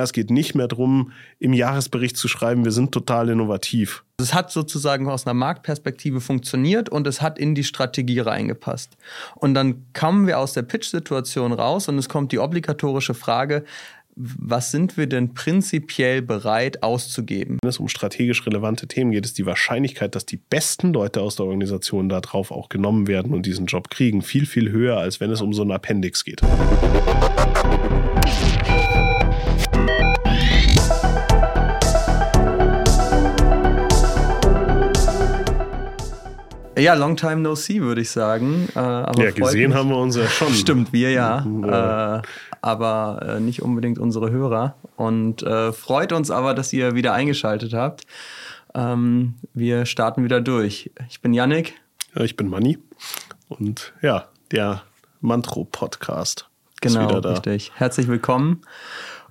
Es geht nicht mehr darum, im Jahresbericht zu schreiben, wir sind total innovativ. Es hat sozusagen aus einer Marktperspektive funktioniert und es hat in die Strategie reingepasst. Und dann kommen wir aus der Pitch-Situation raus und es kommt die obligatorische Frage, was sind wir denn prinzipiell bereit auszugeben? Wenn es um strategisch relevante Themen geht, ist die Wahrscheinlichkeit, dass die besten Leute aus der Organisation darauf auch genommen werden und diesen Job kriegen, viel, viel höher, als wenn es um so ein Appendix geht. Ja, long time no see, würde ich sagen. Äh, ja, gesehen mich. haben wir uns ja schon. Stimmt, wir ja. ja. Äh, aber äh, nicht unbedingt unsere Hörer. Und äh, freut uns aber, dass ihr wieder eingeschaltet habt. Ähm, wir starten wieder durch. Ich bin Yannick. Ja, ich bin Manni. Und ja, der Mantro-Podcast. Genau, richtig. Herzlich willkommen.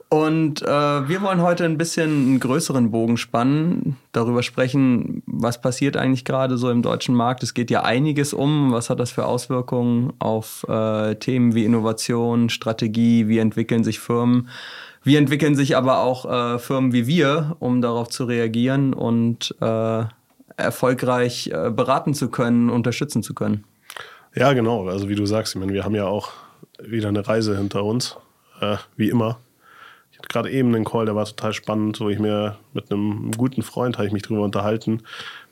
Und äh, wir wollen heute ein bisschen einen größeren Bogen spannen, darüber sprechen, was passiert eigentlich gerade so im deutschen Markt. Es geht ja einiges um. Was hat das für Auswirkungen auf äh, Themen wie Innovation, Strategie, wie entwickeln sich Firmen? Wie entwickeln sich aber auch äh, Firmen wie wir, um darauf zu reagieren und äh, erfolgreich äh, beraten zu können, unterstützen zu können? Ja, genau. Also wie du sagst, ich meine, wir haben ja auch wieder eine Reise hinter uns, äh, wie immer ich hatte gerade eben einen Call, der war total spannend, wo ich mir mit einem guten Freund habe ich mich darüber unterhalten,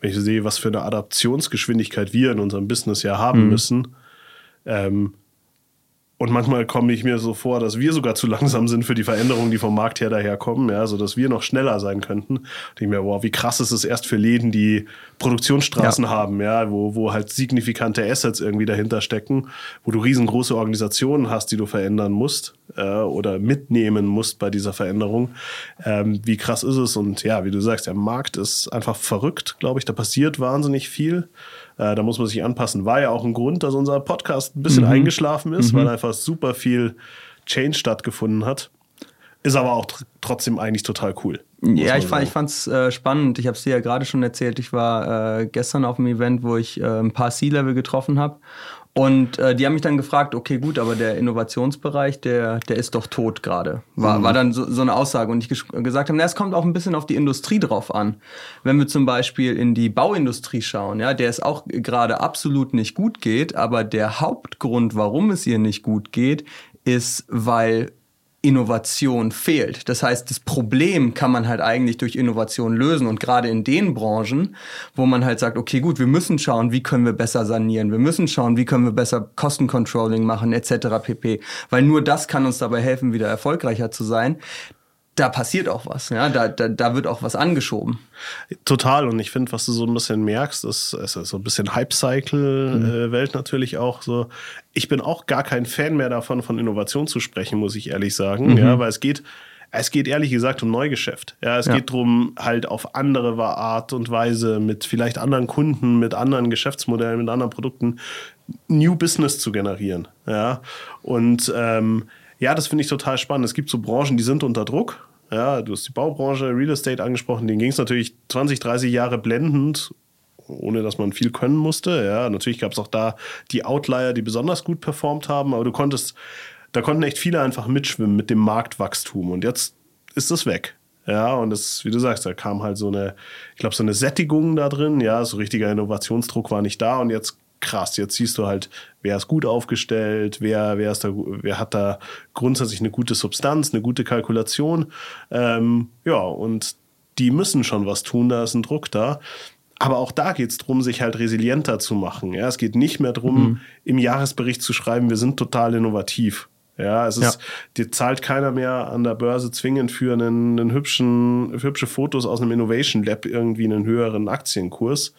wenn ich sehe, was für eine Adaptionsgeschwindigkeit wir in unserem Business ja haben mhm. müssen. Ähm, und manchmal komme ich mir so vor, dass wir sogar zu langsam sind für die Veränderungen, die vom Markt her daherkommen, ja, so dass wir noch schneller sein könnten. Ich denke mir, wow, wie krass ist es erst für Läden, die Produktionsstraßen ja. haben, ja, wo, wo halt signifikante Assets irgendwie dahinter stecken, wo du riesengroße Organisationen hast, die du verändern musst äh, oder mitnehmen musst bei dieser Veränderung. Ähm, wie krass ist es? Und ja, wie du sagst, der Markt ist einfach verrückt, glaube ich. Da passiert wahnsinnig viel. Äh, da muss man sich anpassen. War ja auch ein Grund, dass unser Podcast ein bisschen mhm. eingeschlafen ist, mhm. weil einfach super viel Change stattgefunden hat. Ist aber auch tr trotzdem eigentlich total cool. Ja, ich, fand, ich fand es äh, spannend. Ich habe es dir ja gerade schon erzählt. Ich war äh, gestern auf einem Event, wo ich äh, ein paar C-Level getroffen habe. Und äh, die haben mich dann gefragt, okay, gut, aber der Innovationsbereich, der, der ist doch tot gerade. War, mhm. war dann so, so eine Aussage. Und ich gesagt habe, na, es kommt auch ein bisschen auf die Industrie drauf an. Wenn wir zum Beispiel in die Bauindustrie schauen, ja, der es auch gerade absolut nicht gut geht, aber der Hauptgrund, warum es ihr nicht gut geht, ist, weil Innovation fehlt. Das heißt, das Problem kann man halt eigentlich durch Innovation lösen. Und gerade in den Branchen, wo man halt sagt, okay, gut, wir müssen schauen, wie können wir besser sanieren, wir müssen schauen, wie können wir besser Kostencontrolling machen, etc. pp. Weil nur das kann uns dabei helfen, wieder erfolgreicher zu sein da passiert auch was, ja, da, da, da wird auch was angeschoben. Total und ich finde, was du so ein bisschen merkst, ist, ist so ein bisschen Hype-Cycle-Welt mhm. natürlich auch so. Ich bin auch gar kein Fan mehr davon, von Innovation zu sprechen, muss ich ehrlich sagen, mhm. ja, weil es geht, es geht ehrlich gesagt um Neugeschäft. Ja, es ja. geht darum, halt auf andere Art und Weise mit vielleicht anderen Kunden, mit anderen Geschäftsmodellen, mit anderen Produkten New Business zu generieren. Ja, und ähm, ja, das finde ich total spannend. Es gibt so Branchen, die sind unter Druck. Ja, du hast die Baubranche, Real Estate angesprochen, denen ging es natürlich 20, 30 Jahre blendend, ohne dass man viel können musste. Ja, natürlich gab es auch da die Outlier, die besonders gut performt haben, aber du konntest, da konnten echt viele einfach mitschwimmen mit dem Marktwachstum und jetzt ist das weg. Ja, und das, wie du sagst, da kam halt so eine, ich glaube, so eine Sättigung da drin. Ja, so richtiger Innovationsdruck war nicht da und jetzt krass, jetzt siehst du halt, wer ist gut aufgestellt, wer, wer, ist da, wer hat da grundsätzlich eine gute Substanz, eine gute Kalkulation. Ähm, ja, und die müssen schon was tun, da ist ein Druck da. Aber auch da geht es darum, sich halt resilienter zu machen. Ja, es geht nicht mehr darum, mhm. im Jahresbericht zu schreiben, wir sind total innovativ. Ja, es ist, ja. dir zahlt keiner mehr an der Börse zwingend für einen, einen hübschen, für hübsche Fotos aus einem Innovation Lab irgendwie einen höheren Aktienkurs,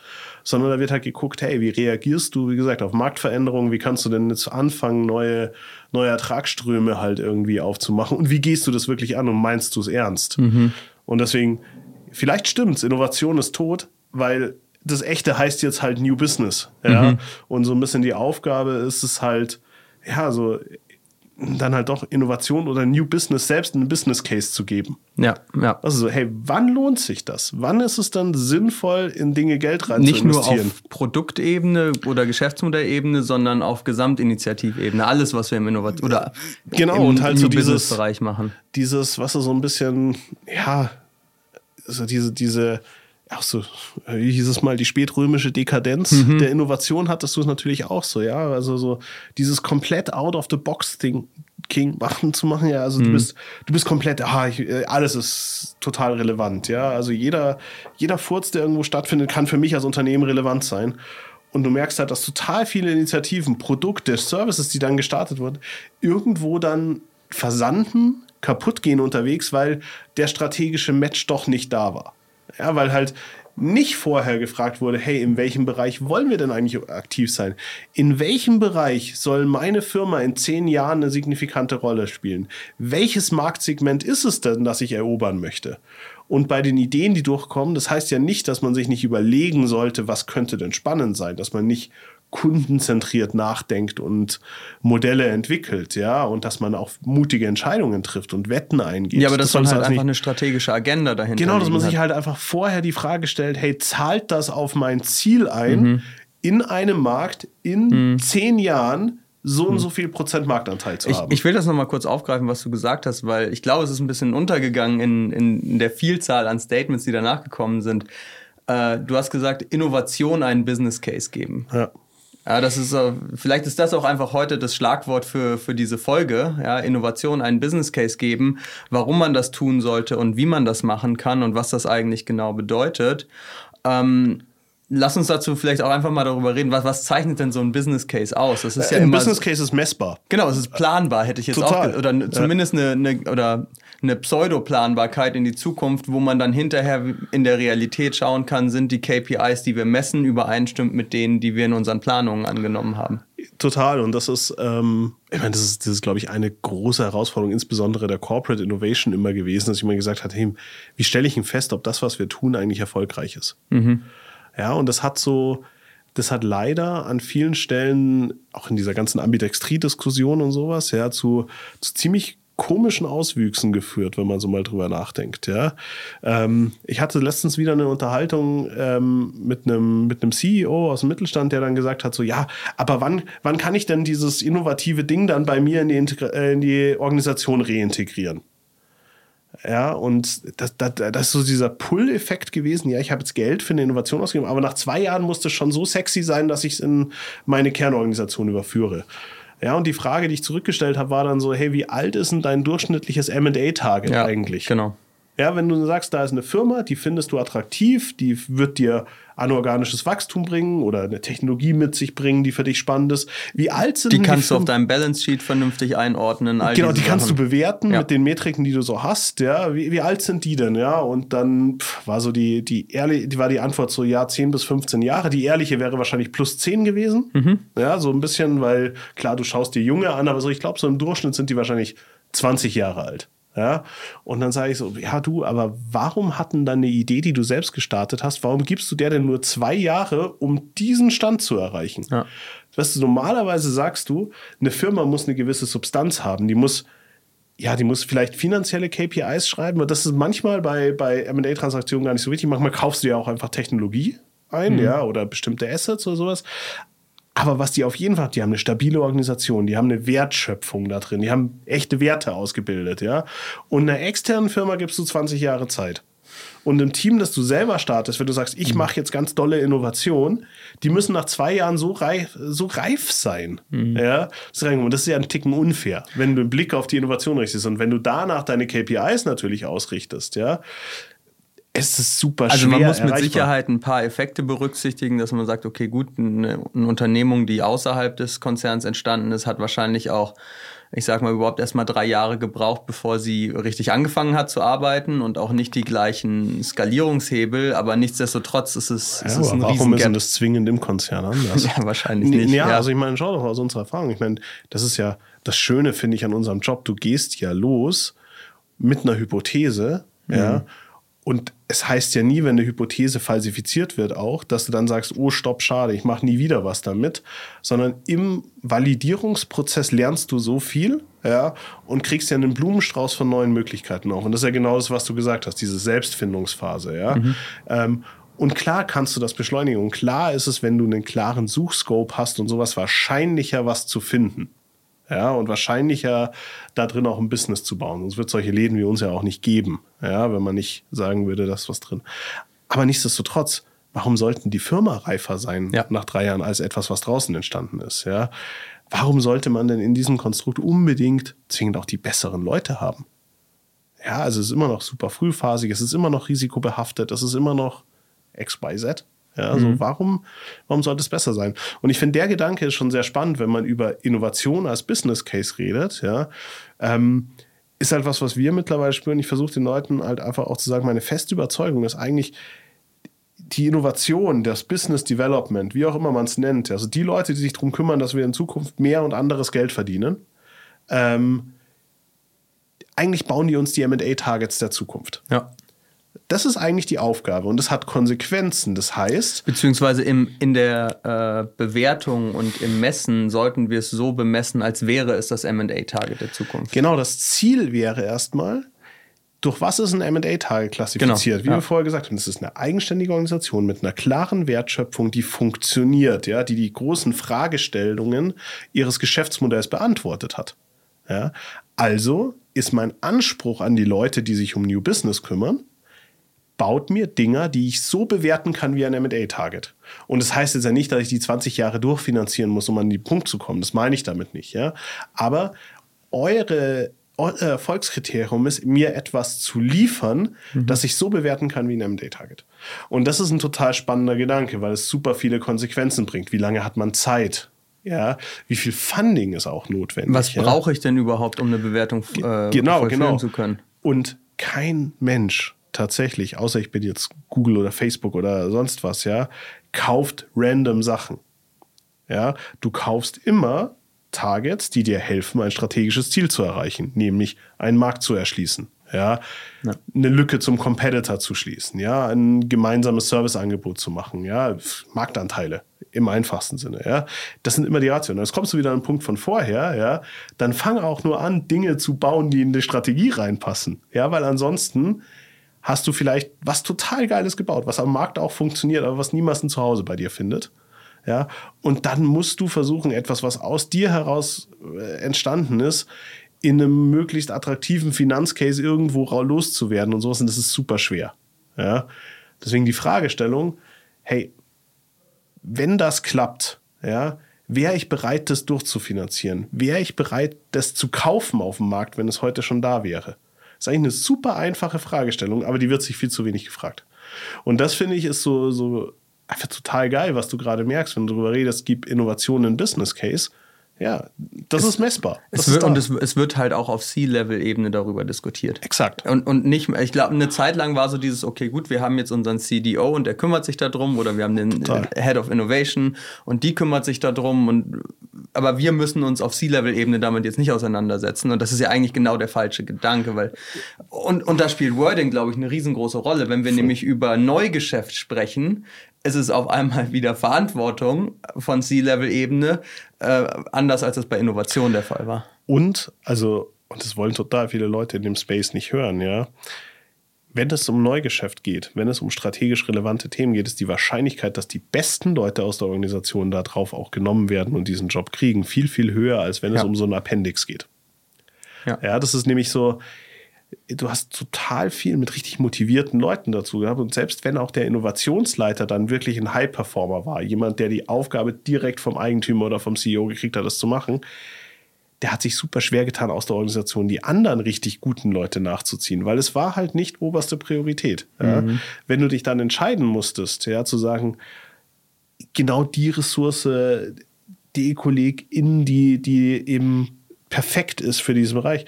sondern da wird halt geguckt, hey, wie reagierst du, wie gesagt, auf Marktveränderungen, wie kannst du denn jetzt anfangen, neue, neue Ertragsströme halt irgendwie aufzumachen und wie gehst du das wirklich an und meinst du es ernst? Mhm. Und deswegen, vielleicht stimmt's, Innovation ist tot, weil das Echte heißt jetzt halt New Business, ja, mhm. und so ein bisschen die Aufgabe ist es halt, ja, so dann halt doch Innovation oder New Business selbst einen Business Case zu geben. Ja, ja. Also so, hey, wann lohnt sich das? Wann ist es dann sinnvoll, in Dinge Geld rein Nicht nur auf Produktebene oder Geschäftsmodellebene, sondern auf Gesamtinitiativebene. Alles, was wir im Innovation oder Genau, im und halt so dieses- Business-Bereich machen. dieses, was so ein bisschen, ja, so diese, diese, auch so, wie hieß es mal, die spätrömische Dekadenz Mhm. der Innovation hattest du es natürlich auch so, ja. Also so dieses komplett out of the box Ding King machen zu machen, ja. Mhm. Also du bist, du bist komplett, ah, ich, äh, alles ist total relevant, ja. Also jeder, jeder Furz, der irgendwo stattfindet, kann für mich als Unternehmen relevant sein. Und du merkst halt, dass total viele Initiativen, Produkte, Services, die dann gestartet wurden, irgendwo dann versanden, kaputt gehen unterwegs, weil der strategische Match doch nicht da war. Ja, weil halt nicht vorher gefragt wurde, hey, in welchem Bereich wollen wir denn eigentlich aktiv sein? In welchem Bereich soll meine Firma in zehn Jahren eine signifikante Rolle spielen? Welches Marktsegment ist es denn, das ich erobern möchte? Und bei den Ideen, die durchkommen, das heißt ja nicht, dass man sich nicht überlegen sollte, was könnte denn spannend sein, dass man nicht kundenzentriert nachdenkt und Modelle entwickelt, ja, und dass man auch mutige Entscheidungen trifft und Wetten eingeht. Ja, aber das, soll halt einfach nicht- eine strategische Agenda dahinter Genau, dass man sich halt einfach vorher die Frage stellt, hey, zahlt das auf mein Ziel ein, Mhm. in einem Markt in zehn Jahren so und so viel Prozent Marktanteil zu Mhm. Ich, haben? ich will das nochmal kurz aufgreifen, was du gesagt hast, weil ich glaube, es ist ein bisschen untergegangen in, in, in der Vielzahl an Statements, die danach gekommen sind. Äh, du hast gesagt, Innovation einen Business Case geben. ja. Ja, das ist, äh, vielleicht ist das auch einfach heute das Schlagwort für, für diese Folge. Ja, Innovation einen Business Case geben, warum man das tun sollte und wie man das machen kann und was das eigentlich genau bedeutet. Ähm, lass uns dazu vielleicht auch einfach mal darüber reden, was, was zeichnet denn so ein Business Case aus? Das ist ja Ein Business Case ist messbar. Genau, es ist planbar, hätte ich jetzt Total. auch oder zumindest eine, eine oder eine Pseudo-Planbarkeit in die Zukunft, wo man dann hinterher in der Realität schauen kann, sind die KPIs, die wir messen, übereinstimmt mit denen, die wir in unseren Planungen angenommen haben. Total. Und das ist, ähm, ich meine, das ist, das ist, glaube ich, eine große Herausforderung, insbesondere der Corporate Innovation immer gewesen, dass ich immer gesagt habe, hey, wie stelle ich denn fest, ob das, was wir tun, eigentlich erfolgreich ist? Ja, und das hat so, das hat leider an vielen Stellen, auch in dieser ganzen Ambidextrie-Diskussion und sowas, ja, zu, zu ziemlich komischen Auswüchsen geführt, wenn man so mal drüber nachdenkt. Ja, ähm, ich hatte letztens wieder eine Unterhaltung ähm, mit einem mit einem CEO aus dem Mittelstand, der dann gesagt hat, so ja, aber wann wann kann ich denn dieses innovative Ding dann bei mir in die, Integra- äh, in die Organisation reintegrieren? Ja, und das, das, das ist so dieser Pull-Effekt gewesen. Ja, ich habe jetzt Geld für eine Innovation ausgegeben, aber nach zwei Jahren musste es schon so sexy sein, dass ich es in meine Kernorganisation überführe. Ja, und die Frage, die ich zurückgestellt habe, war dann so, hey, wie alt ist denn dein durchschnittliches M&A-Target eigentlich? Genau. Ja, wenn du sagst, da ist eine Firma, die findest du attraktiv, die wird dir anorganisches Wachstum bringen oder eine Technologie mit sich bringen, die für dich spannend ist. Wie alt sind Die denn kannst du auf deinem Balance Sheet vernünftig einordnen. Genau, die kannst Sachen. du bewerten Ja. mit den Metriken, die du so hast. Ja, wie, wie alt sind die denn? Ja, und dann pff, war so die, die ehrliche, die war die Antwort so, ja, 10 bis 15 Jahre. Die ehrliche wäre wahrscheinlich plus 10 gewesen. Mhm. Ja, so ein bisschen, weil klar, du schaust dir Junge an, aber so, ich glaube, so im Durchschnitt sind die wahrscheinlich 20 Jahre alt. Ja, und dann sage ich so, ja du, aber warum hatten dann eine Idee, die du selbst gestartet hast, warum gibst du der denn nur zwei Jahre, um diesen Stand zu erreichen? Ja. Weißt du, normalerweise sagst du, eine Firma muss eine gewisse Substanz haben, die muss ja, die muss vielleicht finanzielle KPIs schreiben, aber das ist manchmal bei, bei M&A-Transaktionen gar nicht so wichtig. Manchmal kaufst du ja auch einfach Technologie ein, ja, oder bestimmte Assets oder sowas. Aber was die auf jeden Fall, die haben eine stabile Organisation, die haben eine Wertschöpfung da drin, die haben echte Werte ausgebildet, ja. Und einer externen Firma gibst du 20 Jahre Zeit. Und im Team, das du selber startest, wenn du sagst, ich mache jetzt ganz dolle Innovation, die müssen nach zwei Jahren so reif, so reif sein. Ja, das ist und das ist ja ein Ticken unfair, wenn du einen Blick auf die Innovation richtest. Und wenn du danach deine KPIs natürlich ausrichtest, ja, es ist super Also schwer man muss mit. Sicherheit ein paar Effekte berücksichtigen, dass man sagt, okay, gut, eine, eine Unternehmung, die außerhalb des Konzerns entstanden ist, hat wahrscheinlich auch, ich sag mal, überhaupt erst mal drei Jahre gebraucht, bevor sie richtig angefangen hat zu arbeiten und auch nicht die gleichen Skalierungshebel, aber nichtsdestotrotz ist es, Ja, ist es ein warum ist denn das zwingend im Konzern anders? Ja, wahrscheinlich nicht. Ja, ja. also ich meine, schau doch aus unserer Erfahrung. Ich meine, das ist ja das Schöne, finde ich, an unserem Job. Du gehst ja los mit einer Hypothese, Mhm. ja, Und es heißt ja nie, wenn eine Hypothese falsifiziert wird, auch, dass du dann sagst, oh, stopp, schade, ich mache nie wieder was damit, sondern im Validierungsprozess lernst du so viel, ja, und kriegst ja einen Blumenstrauß von neuen Möglichkeiten auch. Und das ist ja genau das, was du gesagt hast, diese Selbstfindungsphase, ja. Mhm. Ähm, und klar kannst du das beschleunigen. Und klar ist es, wenn du einen klaren Suchscope hast und sowas, wahrscheinlicher was zu finden. Ja, und wahrscheinlicher da drin auch ein Business zu bauen. Sonst wird es solche Läden wie uns ja auch nicht geben, ja, wenn man nicht sagen würde, da ist was drin. Aber nichtsdestotrotz, warum sollten die Firma reifer sein ja. nach drei Jahren als etwas, was draußen entstanden ist? Ja? Warum sollte man denn in diesem Konstrukt unbedingt zwingend auch die besseren Leute haben? Ja, also es ist immer noch super frühphasig, es ist immer noch risikobehaftet, es ist immer noch XYZ. Ja, also mhm. warum, warum sollte es besser sein? Und ich finde, der Gedanke ist schon sehr spannend, wenn man über Innovation als Business Case redet. Ja, ähm, ist halt was, was wir mittlerweile spüren. Ich versuche den Leuten halt einfach auch zu sagen, meine feste Überzeugung ist eigentlich, die Innovation, das Business Development, wie auch immer man es nennt, also die Leute, die sich darum kümmern, dass wir in Zukunft mehr und anderes Geld verdienen, ähm, eigentlich bauen die uns die MA-Targets der Zukunft. Ja. Das ist eigentlich die Aufgabe und das hat Konsequenzen. Das heißt. Beziehungsweise im, in der äh, Bewertung und im Messen sollten wir es so bemessen, als wäre es das MA-Target der Zukunft. Genau, das Ziel wäre erstmal, durch was ist ein MA-Target klassifiziert? Genau, Wie ja. wir vorher gesagt haben, es ist eine eigenständige Organisation mit einer klaren Wertschöpfung, die funktioniert, ja, die die großen Fragestellungen ihres Geschäftsmodells beantwortet hat. Ja. Also ist mein Anspruch an die Leute, die sich um New Business kümmern, baut mir Dinger, die ich so bewerten kann wie ein MA-Target. Und das heißt jetzt ja nicht, dass ich die 20 Jahre durchfinanzieren muss, um an den Punkt zu kommen. Das meine ich damit nicht. Ja? Aber eure euer Erfolgskriterium ist, mir etwas zu liefern, mhm. das ich so bewerten kann wie ein MD-Target. Und das ist ein total spannender Gedanke, weil es super viele Konsequenzen bringt. Wie lange hat man Zeit? Ja, wie viel Funding ist auch notwendig? Was ja? brauche ich denn überhaupt, um eine Bewertung äh, genau, genau. zu können? Und kein Mensch tatsächlich, außer ich bin jetzt Google oder Facebook oder sonst was, ja, kauft random Sachen. Ja, du kaufst immer Targets, die dir helfen, ein strategisches Ziel zu erreichen, nämlich einen Markt zu erschließen. Ja, ja. eine Lücke zum Competitor zu schließen, ja, ein gemeinsames Serviceangebot zu machen, ja, Marktanteile im einfachsten Sinne, ja. Das sind immer die Rationen. Jetzt kommst du wieder an den Punkt von vorher, ja, dann fang auch nur an, Dinge zu bauen, die in die Strategie reinpassen, ja, weil ansonsten hast du vielleicht was total Geiles gebaut, was am Markt auch funktioniert, aber was niemals ein Zuhause bei dir findet. Ja, und dann musst du versuchen, etwas, was aus dir heraus äh, entstanden ist, in einem möglichst attraktiven Finanzcase irgendwo loszuwerden und sowas. Und das ist super schwer. Ja, deswegen die Fragestellung: Hey, wenn das klappt, ja, wäre ich bereit, das durchzufinanzieren? Wäre ich bereit, das zu kaufen auf dem Markt, wenn es heute schon da wäre? Das ist eigentlich eine super einfache Fragestellung, aber die wird sich viel zu wenig gefragt. Und das finde ich ist so, so einfach total geil, was du gerade merkst, wenn du darüber redest, gibt Innovationen in Business Case. Ja, das es, ist messbar. Das es wird, und es, es, wird halt auch auf C-Level-Ebene darüber diskutiert. Exakt. Und, und nicht, ich glaube, eine Zeit lang war so dieses, okay, gut, wir haben jetzt unseren CDO und der kümmert sich darum oder wir haben den Total. Head of Innovation und die kümmert sich darum und aber wir müssen uns auf C-Level-Ebene damit jetzt nicht auseinandersetzen und das ist ja eigentlich genau der falsche Gedanke, weil und, und da spielt Wording, glaube ich, eine riesengroße Rolle. Wenn wir so. nämlich über Neugeschäft sprechen, ist es auf einmal wieder Verantwortung von C-Level-Ebene, äh, anders als das bei Innovation der Fall war. Und, also, und das wollen total viele Leute in dem Space nicht hören, ja. Wenn es um Neugeschäft geht, wenn es um strategisch relevante Themen geht, ist die Wahrscheinlichkeit, dass die besten Leute aus der Organisation darauf auch genommen werden und diesen Job kriegen, viel, viel höher, als wenn ja. es um so ein Appendix geht. Ja. ja, das ist nämlich so, du hast total viel mit richtig motivierten Leuten dazu gehabt. Und selbst wenn auch der Innovationsleiter dann wirklich ein High-Performer war, jemand, der die Aufgabe direkt vom Eigentümer oder vom CEO gekriegt hat, das zu machen, der hat sich super schwer getan, aus der Organisation die anderen richtig guten Leute nachzuziehen, weil es war halt nicht oberste Priorität. Ja. Mhm. Wenn du dich dann entscheiden musstest, ja, zu sagen, genau die Ressource, die Kollegin, die, die eben perfekt ist für diesen Bereich,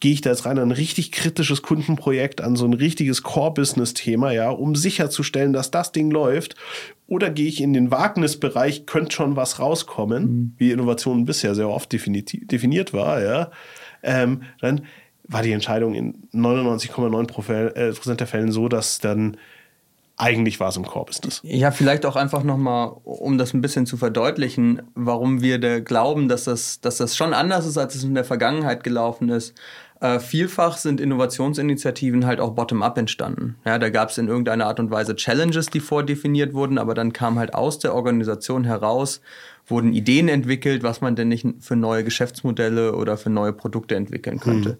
gehe ich da jetzt rein an ein richtig kritisches Kundenprojekt, an so ein richtiges Core-Business-Thema, ja, um sicherzustellen, dass das Ding läuft? Oder gehe ich in den Wagnisbereich, könnte schon was rauskommen, mhm. wie Innovation bisher sehr oft definiert war, ja. Ähm, dann war die Entscheidung in 99,9 äh, Prozent der Fällen so, dass dann eigentlich war es im Core-Business. Ja, vielleicht auch einfach nochmal, um das ein bisschen zu verdeutlichen, warum wir da glauben, dass das, dass das schon anders ist, als es in der Vergangenheit gelaufen ist. Äh, vielfach sind Innovationsinitiativen halt auch bottom-up entstanden. Ja, da gab es in irgendeiner Art und Weise Challenges, die vordefiniert wurden, aber dann kam halt aus der Organisation heraus, wurden Ideen entwickelt, was man denn nicht für neue Geschäftsmodelle oder für neue Produkte entwickeln könnte. Hm.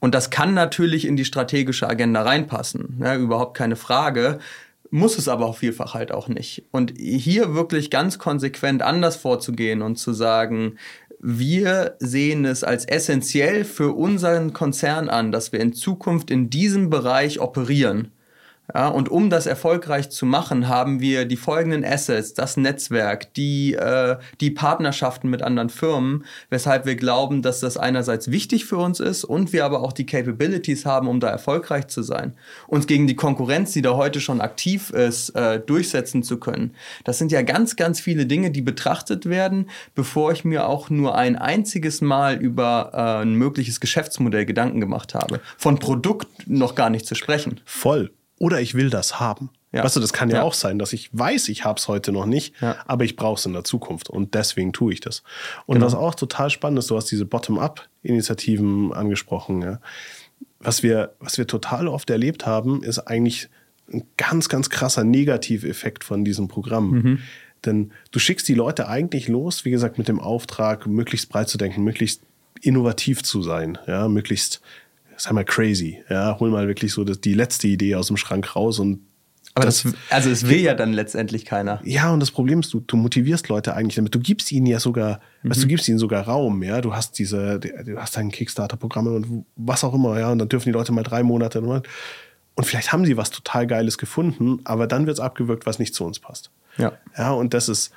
Und das kann natürlich in die strategische Agenda reinpassen, ja, überhaupt keine Frage. Muss es aber auch vielfach halt auch nicht. Und hier wirklich ganz konsequent anders vorzugehen und zu sagen, wir sehen es als essentiell für unseren Konzern an, dass wir in Zukunft in diesem Bereich operieren ja, und um das erfolgreich zu machen, haben wir die folgenden Assets, das Netzwerk, die, äh, die Partnerschaften mit anderen Firmen, weshalb wir glauben, dass das einerseits wichtig für uns ist und wir aber auch die Capabilities haben, um da erfolgreich zu sein. Uns gegen die Konkurrenz, die da heute schon aktiv ist, äh, durchsetzen zu können. Das sind ja ganz, ganz viele Dinge, die betrachtet werden, bevor ich mir auch nur ein einziges Mal über äh, ein mögliches Geschäftsmodell Gedanken gemacht habe. Von Produkt noch gar nicht zu sprechen. Voll oder ich will das haben. Ja. Weißt du, das kann ja, ja, auch sein, dass ich weiß, ich habe es heute noch nicht, ja. aber ich brauche es in der Zukunft und deswegen tue ich das. Und genau. was auch total spannend ist, du hast diese Bottom-up-Initiativen angesprochen. Ja. Was, wir, was wir total oft erlebt haben, ist eigentlich ein ganz, ganz krasser Negativeffekt von diesem Programm. Mhm. Denn du schickst die Leute eigentlich los, wie gesagt, mit dem Auftrag, möglichst breit zu denken, möglichst innovativ zu sein, ja, möglichst sei mal crazy. Ja, hol mal wirklich so das, die letzte Idee aus dem Schrank raus und aber das, das, also es will ja dann letztendlich keiner. Ja, und das Problem ist, du, du motivierst Leute eigentlich damit. Du gibst ihnen ja sogar, mhm. weißt, du gibst ihnen sogar Raum, ja. Du hast diese, du hast dein Kickstarter-Programm und was auch immer, ja. Und dann dürfen die Leute mal drei Monate und vielleicht haben sie was total Geiles gefunden, aber dann wird es abgewirkt, was nicht zu uns passt. Ja. Ja, und das ist,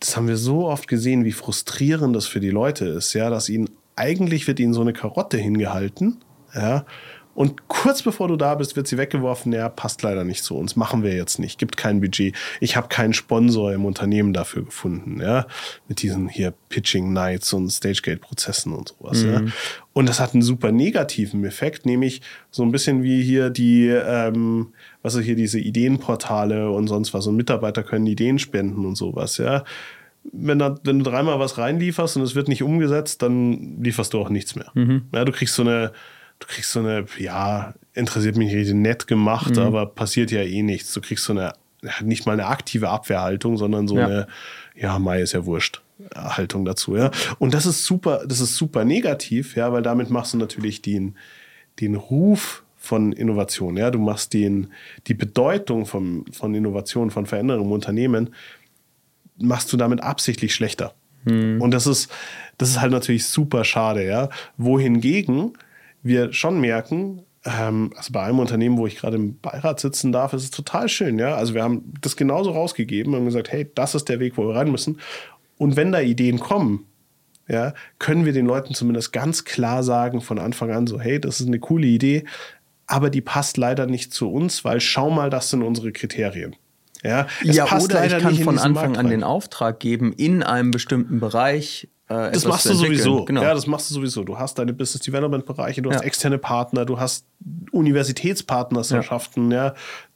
das haben wir so oft gesehen, wie frustrierend das für die Leute ist, ja, dass ihnen eigentlich wird ihnen so eine Karotte hingehalten, ja, und kurz bevor du da bist, wird sie weggeworfen. Ja, passt leider nicht zu uns. Machen wir jetzt nicht. Gibt kein Budget. Ich habe keinen Sponsor im Unternehmen dafür gefunden. Ja, mit diesen hier Pitching Nights und Stagegate-Prozessen und sowas. Mhm. Ja. Und das hat einen super negativen Effekt, nämlich so ein bisschen wie hier die, ähm, was ist hier diese Ideenportale und sonst was. Und Mitarbeiter können Ideen spenden und sowas. Ja wenn, da, wenn du dreimal was reinlieferst und es wird nicht umgesetzt, dann lieferst du auch nichts mehr. Mhm. Ja, du kriegst so eine, du kriegst so eine, ja, interessiert mich nicht nett gemacht, mhm. aber passiert ja eh nichts. Du kriegst so eine, nicht mal eine aktive Abwehrhaltung, sondern so ja. eine, ja, Mai ist ja wurscht. Haltung dazu, ja. Und das ist super, das ist super negativ, ja, weil damit machst du natürlich den, den Ruf von Innovation, ja. Du machst den, die Bedeutung von, von Innovation, von Veränderung im Unternehmen, machst du damit absichtlich schlechter. Hm. Und das ist, das ist halt natürlich super schade, ja. Wohingegen wir schon merken, ähm, also bei einem Unternehmen, wo ich gerade im Beirat sitzen darf, ist es total schön, ja. Also wir haben das genauso rausgegeben und gesagt, hey, das ist der Weg, wo wir rein müssen. Und wenn da Ideen kommen, ja, können wir den Leuten zumindest ganz klar sagen von Anfang an so, hey, das ist eine coole Idee, aber die passt leider nicht zu uns, weil schau mal, das sind unsere Kriterien. Ja, ja passt oder ich kann von Anfang an den Auftrag geben, in einem bestimmten Bereich äh, das machst du sowieso. Genau. Ja, das machst du sowieso. Du hast deine Business Development Bereiche, du hast externe Partner, du hast Universitätspartnerschaften, ja. ja.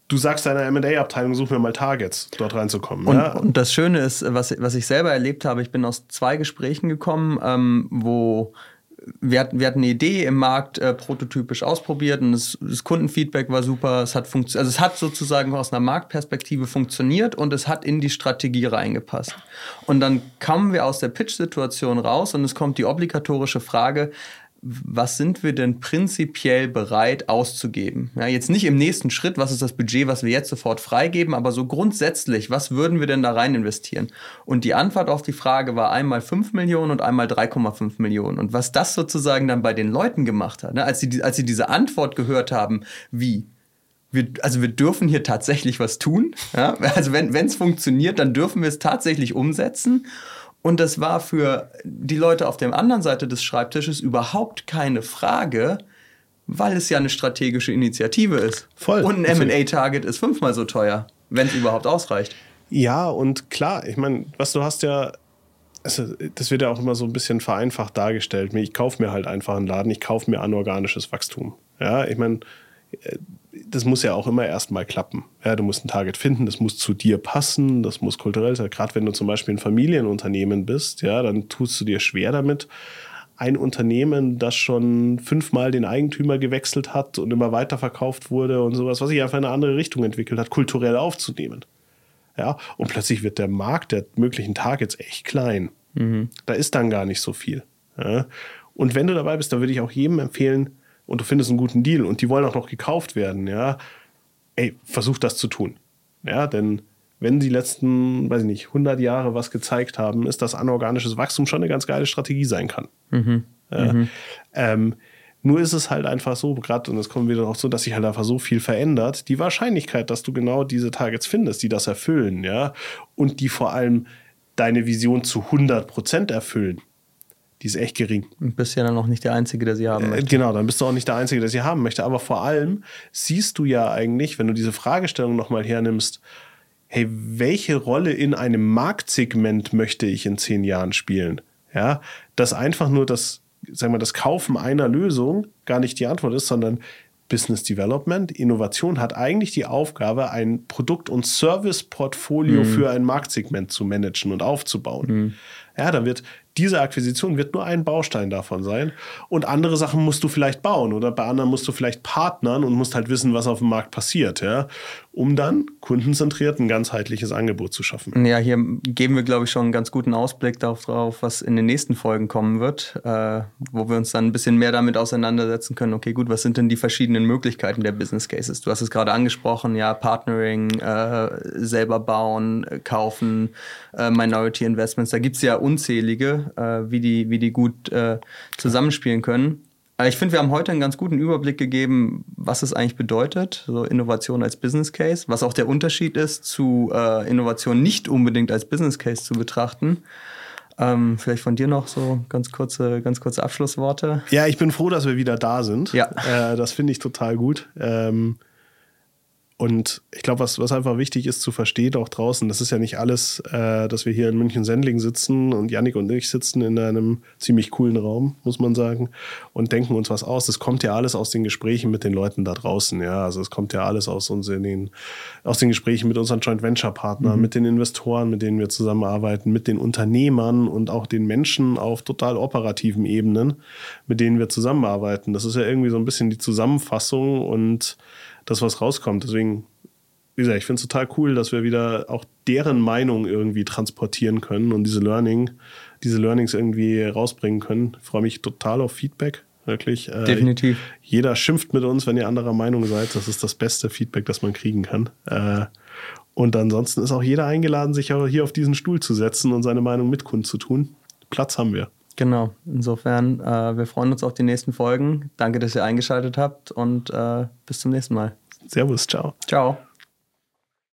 Du sagst deiner M&A-Abteilung, such mir mal Targets, dort reinzukommen. Und, ja. und das Schöne ist, was, was ich selber erlebt habe, ich bin aus zwei Gesprächen gekommen, ähm, wo wir hatten, wir hatten eine Idee im Markt äh, prototypisch ausprobiert und das, das, Kundenfeedback war super. Es hat, also es hat sozusagen aus einer Marktperspektive funktioniert und es hat in die Strategie reingepasst. Und dann kamen wir aus der Pitch-Situation raus und es kommt die obligatorische Frage, was sind wir denn prinzipiell bereit auszugeben? Ja, jetzt nicht im nächsten Schritt, was ist das Budget, was wir jetzt sofort freigeben, aber so grundsätzlich, was würden wir denn da rein investieren? Und die Antwort auf die Frage war einmal 5 Millionen und einmal 3,5 Millionen. Und was das sozusagen dann bei den Leuten gemacht hat, ne, als, sie, als sie diese Antwort gehört haben, wie, wir, also wir dürfen hier tatsächlich was tun. Ja? Also wenn es funktioniert, dann dürfen wir es tatsächlich umsetzen. Und das war für die Leute auf der anderen Seite des Schreibtisches überhaupt keine Frage, weil es ja eine strategische Initiative ist. Voll. Und ein MA-Target ist fünfmal so teuer, wenn es überhaupt ausreicht. Ja, und klar, ich meine, was du hast ja, also das wird ja auch immer so ein bisschen vereinfacht dargestellt. Ich kaufe mir halt einfach einen Laden, ich kaufe mir anorganisches Wachstum. Ja, ich meine, das muss ja auch immer erstmal klappen. Ja, du musst ein Target finden, das muss zu dir passen, das muss kulturell sein. Gerade wenn du zum Beispiel ein Familienunternehmen bist, ja, dann tust du dir schwer damit, ein Unternehmen, das schon fünfmal den Eigentümer gewechselt hat und immer weiterverkauft wurde und sowas, was sich einfach in eine andere Richtung entwickelt hat, kulturell aufzunehmen. Ja, und plötzlich wird der Markt der möglichen Targets echt klein. Mhm. Da ist dann gar nicht so viel. Ja. Und wenn du dabei bist, dann würde ich auch jedem empfehlen, und du findest einen guten Deal und die wollen auch noch gekauft werden, ja, ey, versuch das zu tun. Ja, denn wenn die letzten, weiß ich nicht, 100 Jahre was gezeigt haben, ist, dass anorganisches Wachstum schon eine ganz geile Strategie sein kann. Mhm. Äh, mhm. Ähm, nur ist es halt einfach so, gerade, und das kommen wir dann auch so, dass sich halt einfach so viel verändert. Die Wahrscheinlichkeit, dass du genau diese Targets findest, die das erfüllen, ja, und die vor allem deine Vision zu 100 Prozent erfüllen, die ist echt gering. Und bist ja dann auch nicht der Einzige, der sie haben äh, möchte. Genau, dann bist du auch nicht der Einzige, der sie haben möchte. Aber vor allem siehst du ja eigentlich, wenn du diese Fragestellung nochmal hernimmst, hey, welche Rolle in einem Marktsegment möchte ich in zehn Jahren spielen? Ja, dass einfach nur das, sagen wir, das Kaufen einer Lösung gar nicht die Antwort ist, sondern Business Development, Innovation hat eigentlich die Aufgabe, ein Produkt- und Service-Portfolio mhm. für ein Marktsegment zu managen und aufzubauen. Mhm. Ja, da wird diese Akquisition wird nur ein Baustein davon sein. Und andere Sachen musst du vielleicht bauen oder bei anderen musst du vielleicht partnern und musst halt wissen, was auf dem Markt passiert, ja, um dann kundenzentriert ein ganzheitliches Angebot zu schaffen. Ja, hier geben wir, glaube ich, schon einen ganz guten Ausblick darauf, was in den nächsten Folgen kommen wird, äh, wo wir uns dann ein bisschen mehr damit auseinandersetzen können. Okay, gut, was sind denn die verschiedenen Möglichkeiten der Business Cases? Du hast es gerade angesprochen, ja, Partnering, äh, selber bauen, kaufen, äh, Minority Investments. Da gibt es ja unzählige äh, wie, die, wie die gut äh, zusammenspielen können. Aber ich finde, wir haben heute einen ganz guten Überblick gegeben, was es eigentlich bedeutet, so Innovation als Business Case, was auch der Unterschied ist zu äh, Innovation nicht unbedingt als Business Case zu betrachten. Ähm, vielleicht von dir noch so ganz kurze, ganz kurze Abschlussworte. Ja, ich bin froh, dass wir wieder da sind. Ja. Äh, das finde ich total gut. Ähm, und ich glaube, was, was einfach wichtig ist zu verstehen, auch draußen, das ist ja nicht alles, äh, dass wir hier in München-Sendling sitzen und Yannick und ich sitzen in einem ziemlich coolen Raum, muss man sagen, und denken uns was aus. Das kommt ja alles aus den Gesprächen mit den Leuten da draußen, ja. Also es kommt ja alles aus uns in den, aus den Gesprächen mit unseren Joint Venture Partnern, mhm. mit den Investoren, mit denen wir zusammenarbeiten, mit den Unternehmern und auch den Menschen auf total operativen Ebenen, mit denen wir zusammenarbeiten. Das ist ja irgendwie so ein bisschen die Zusammenfassung und das, was rauskommt. Deswegen, wie gesagt, ich finde es total cool, dass wir wieder auch deren Meinung irgendwie transportieren können und diese Learning, diese Learnings irgendwie rausbringen können. Ich freue mich total auf Feedback. Wirklich. Äh, Definitiv. Jeder schimpft mit uns, wenn ihr anderer Meinung seid. Das ist das beste Feedback, das man kriegen kann. Äh, und ansonsten ist auch jeder eingeladen, sich hier auf diesen Stuhl zu setzen und seine Meinung mit tun. Platz haben wir. Genau, insofern, äh, wir freuen uns auf die nächsten Folgen. Danke, dass ihr eingeschaltet habt und äh, bis zum nächsten Mal. Servus, ciao. Ciao.